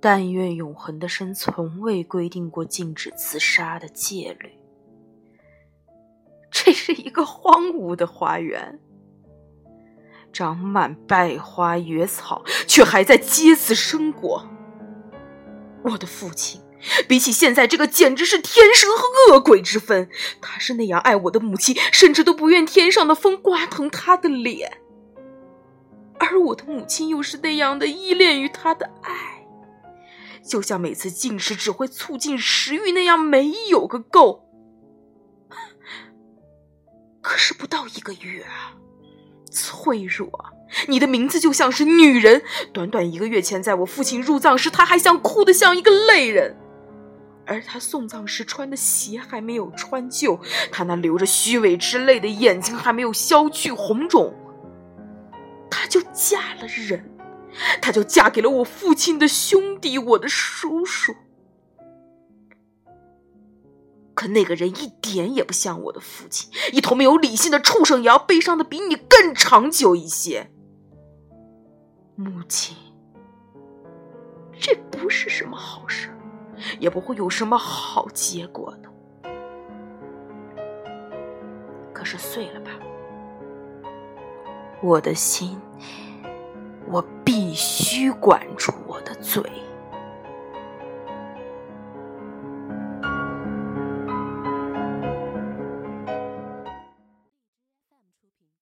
但愿永恒的生从未规定过禁止自杀的戒律。这是一个荒芜的花园，长满败花野草，却还在结子生果。我的父亲，比起现在这个，简直是天神和恶鬼之分。他是那样爱我的母亲，甚至都不愿天上的风刮疼他的脸；而我的母亲又是那样的依恋于他的爱，就像每次进食只会促进食欲那样，没有个够。可是不到一个月啊，脆弱啊，你的名字就像是女人。短短一个月前，在我父亲入葬时，他还像哭得像一个泪人；而他送葬时穿的鞋还没有穿旧，他那流着虚伪之泪的眼睛还没有消去红肿，他就嫁了人，他就嫁给了我父亲的兄弟，我的叔叔。可那个人一点也不像我的父亲，一头没有理性的畜生，也要悲伤的比你更长久一些。母亲，这不是什么好事，也不会有什么好结果的。可是碎了吧，我的心，我必须管住。